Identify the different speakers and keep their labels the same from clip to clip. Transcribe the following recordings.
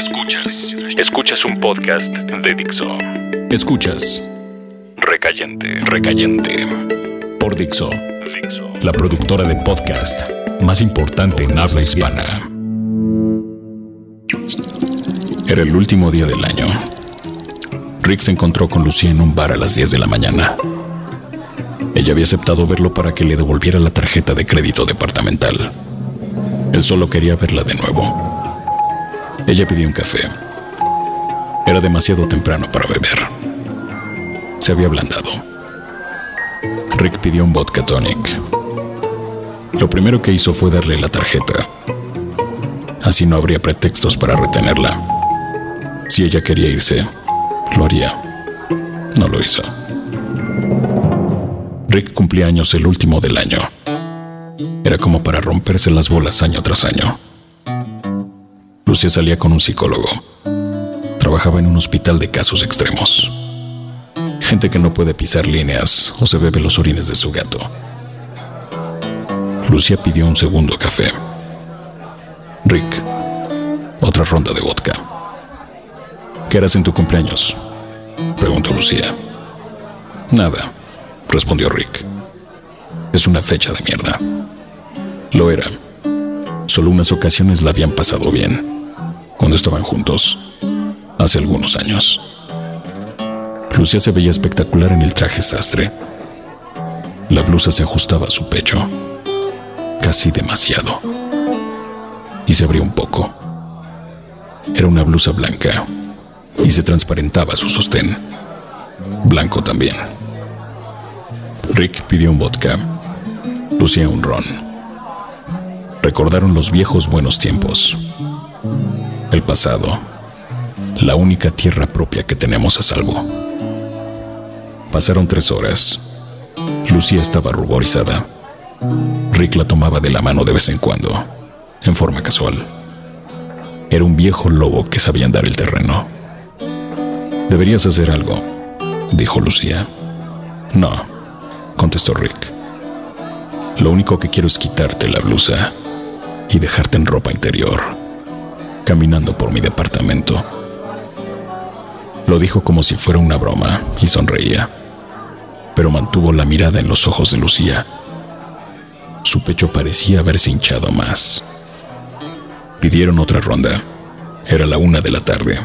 Speaker 1: Escuchas. Escuchas un podcast de Dixo. Escuchas. Recayente. Recayente. Por Dixo. La productora de podcast más importante en habla hispana. Era el último día del año. Rick se encontró con Lucía en un bar a las 10 de la mañana. Ella había aceptado verlo para que le devolviera la tarjeta de crédito departamental. Él solo quería verla de nuevo. Ella pidió un café. Era demasiado temprano para beber. Se había ablandado. Rick pidió un vodka tonic. Lo primero que hizo fue darle la tarjeta. Así no habría pretextos para retenerla. Si ella quería irse, lo haría. No lo hizo. Rick cumplía años el último del año. Era como para romperse las bolas año tras año. Lucia salía con un psicólogo. Trabajaba en un hospital de casos extremos. Gente que no puede pisar líneas o se bebe los orines de su gato. Lucia pidió un segundo café. Rick, otra ronda de vodka. ¿Qué harás en tu cumpleaños? Preguntó Lucía. Nada, respondió Rick. Es una fecha de mierda. Lo era. Solo unas ocasiones la habían pasado bien cuando estaban juntos, hace algunos años. Lucia se veía espectacular en el traje sastre. La blusa se ajustaba a su pecho, casi demasiado, y se abrió un poco. Era una blusa blanca y se transparentaba su sostén, blanco también. Rick pidió un vodka, Lucía un ron. Recordaron los viejos buenos tiempos el pasado, la única tierra propia que tenemos a salvo. Pasaron tres horas. Lucía estaba ruborizada. Rick la tomaba de la mano de vez en cuando, en forma casual. Era un viejo lobo que sabía andar el terreno. Deberías hacer algo, dijo Lucía. No, contestó Rick. Lo único que quiero es quitarte la blusa y dejarte en ropa interior caminando por mi departamento. Lo dijo como si fuera una broma y sonreía, pero mantuvo la mirada en los ojos de Lucía. Su pecho parecía haberse hinchado más. Pidieron otra ronda. Era la una de la tarde.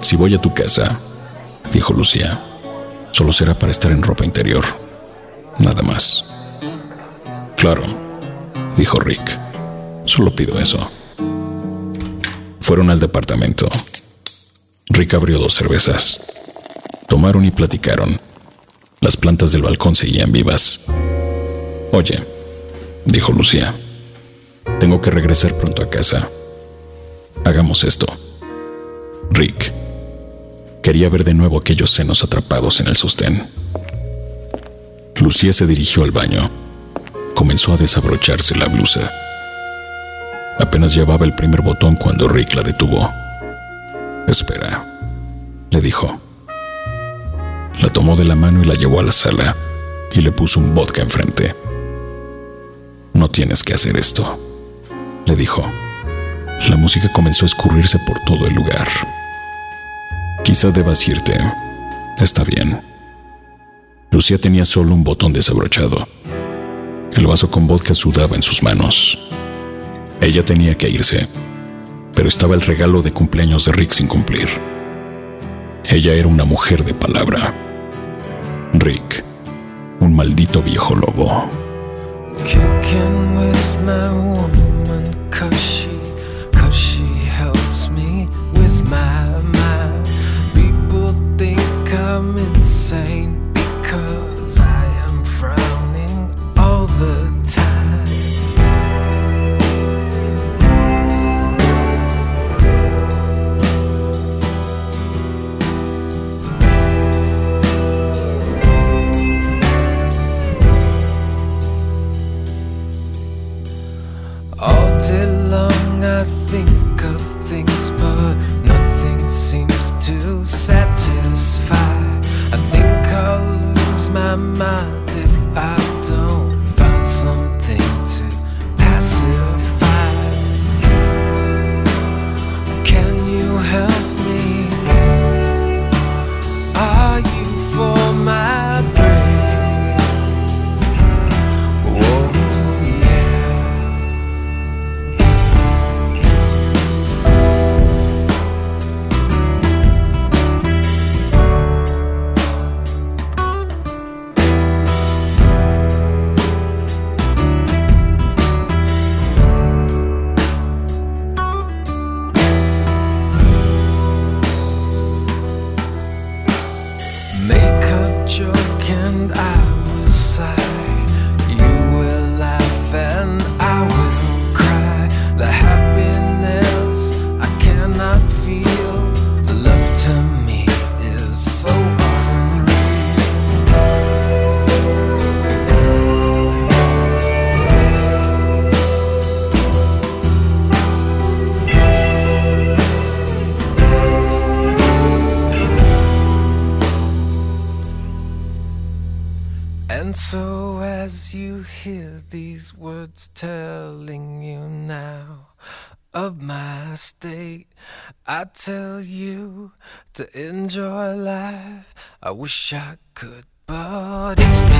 Speaker 1: Si voy a tu casa, dijo Lucía, solo será para estar en ropa interior. Nada más. Claro, dijo Rick. Solo pido eso. Fueron al departamento. Rick abrió dos cervezas. Tomaron y platicaron. Las plantas del balcón seguían vivas. Oye, dijo Lucía, tengo que regresar pronto a casa. Hagamos esto. Rick quería ver de nuevo aquellos senos atrapados en el sostén. Lucía se dirigió al baño. Comenzó a desabrocharse la blusa. Apenas llevaba el primer botón cuando Rick la detuvo. Espera, le dijo. La tomó de la mano y la llevó a la sala y le puso un vodka enfrente. No tienes que hacer esto, le dijo. La música comenzó a escurrirse por todo el lugar. Quizá debas irte. Está bien. Lucía tenía solo un botón desabrochado. El vaso con vodka sudaba en sus manos. Ella tenía que irse, pero estaba el regalo de cumpleaños de Rick sin cumplir. Ella era una mujer de palabra. Rick, un maldito viejo lobo.
Speaker 2: day long I think of things, but nothing seems to satisfy. I think I'll lose my mind if I don't. And so, as you hear these words telling you now of my state, I tell you to enjoy life. I wish I could, but it's too